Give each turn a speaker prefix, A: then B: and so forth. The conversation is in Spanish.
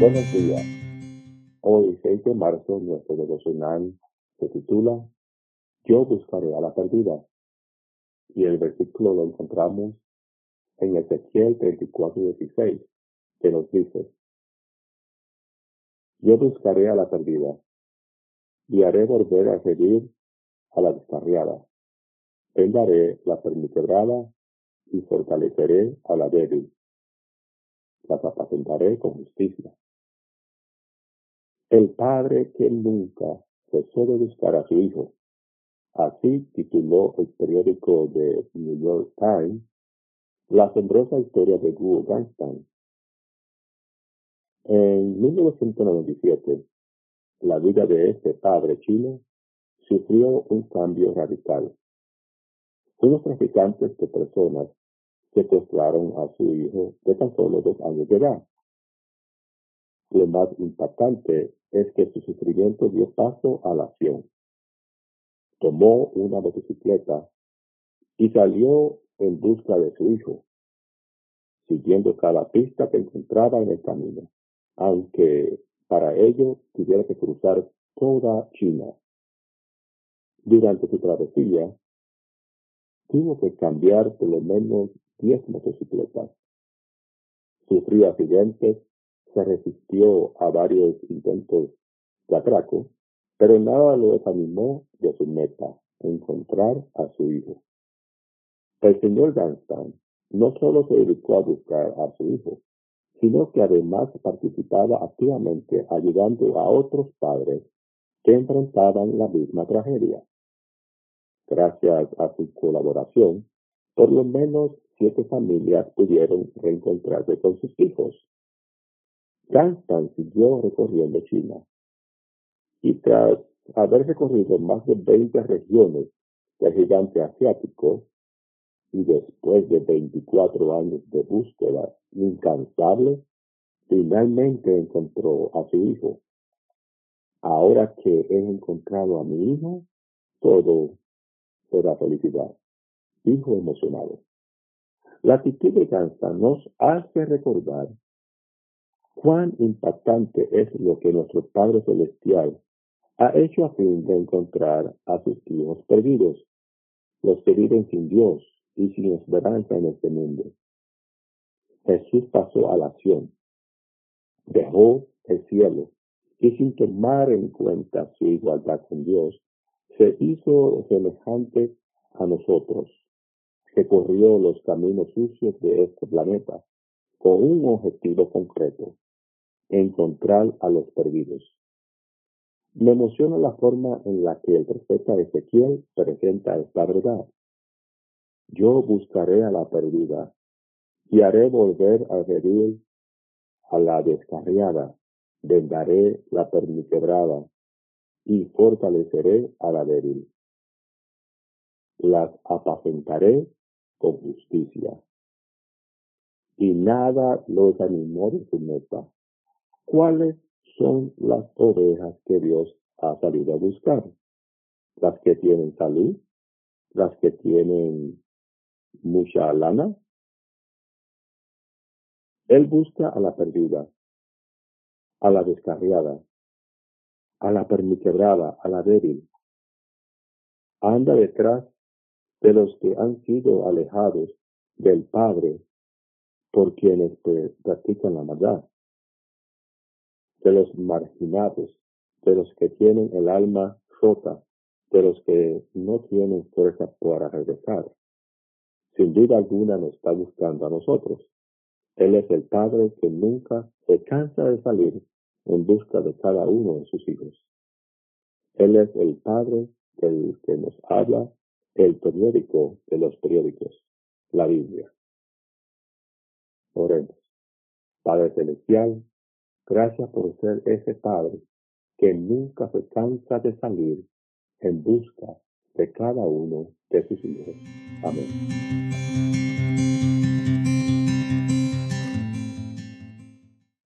A: Buenos días. Hoy, 6 de marzo, nuestro devocional se titula Yo buscaré a la perdida. Y el versículo lo encontramos en Ezequiel 34, 16, que nos dice, Yo buscaré a la perdida y haré volver a seguir a la descarriada. Vendaré la permiquebrada y fortaleceré a la débil. Las apacentaré con justicia. El padre que nunca cesó de buscar a su hijo. Así tituló el periódico de New York Times la asombrosa historia de Guo Gangstan. En 1997, la vida de este padre chino sufrió un cambio radical. Unos traficantes de personas secuestraron a su hijo de tan solo dos años de edad. Lo más impactante es que su sufrimiento dio paso a la acción. Tomó una motocicleta y salió en busca de su hijo, siguiendo cada pista que encontraba en el camino, aunque para ello tuviera que cruzar toda China. Durante su travesía, tuvo que cambiar por lo menos 10 motocicletas. Sufrió accidentes, se resistió a varios intentos de atraco, pero nada lo desanimó de su meta, encontrar a su hijo. El señor Dunstan no solo se dedicó a buscar a su hijo, sino que además participaba activamente ayudando a otros padres que enfrentaban la misma tragedia. Gracias a su colaboración, por lo menos siete familias pudieron reencontrarse con sus hijos. Ganstan siguió recorriendo China y tras haber recorrido más de 20 regiones del gigante asiático, y después de 24 años de búsqueda incansable, finalmente encontró a su hijo. Ahora que he encontrado a mi hijo, todo será felicidad. Hijo emocionado. La actitud de Gansa nos hace recordar cuán impactante es lo que nuestro Padre Celestial ha hecho a fin de encontrar a sus hijos perdidos, los que viven sin Dios, y sin esperanza en este mundo. Jesús pasó a la acción, dejó el cielo y sin tomar en cuenta su igualdad con Dios, se hizo semejante a nosotros, recorrió los caminos sucios de este planeta con un objetivo concreto, encontrar a los perdidos. Me emociona la forma en la que el profeta Ezequiel presenta esta verdad. Yo buscaré a la perdida y haré volver a herir a la descarriada, vendaré la perniquebrada y fortaleceré a la débil. Las apacentaré con justicia. Y nada los animó de su meta. ¿Cuáles son las ovejas que Dios ha salido a buscar? Las que tienen salud, las que tienen mucha lana. Él busca a la perdida, a la descarriada, a la perniquebrada, a la débil. Anda detrás de los que han sido alejados del Padre por quienes practican la maldad, de los marginados, de los que tienen el alma rota, de los que no tienen fuerza para regresar sin duda alguna nos está buscando a nosotros. Él es el Padre que nunca se cansa de salir en busca de cada uno de sus hijos. Él es el Padre del que nos habla el periódico de los periódicos, la Biblia. Oremos. Padre Celestial, gracias por ser ese Padre que nunca se cansa de salir en busca de cada uno de sus hijos. Amén.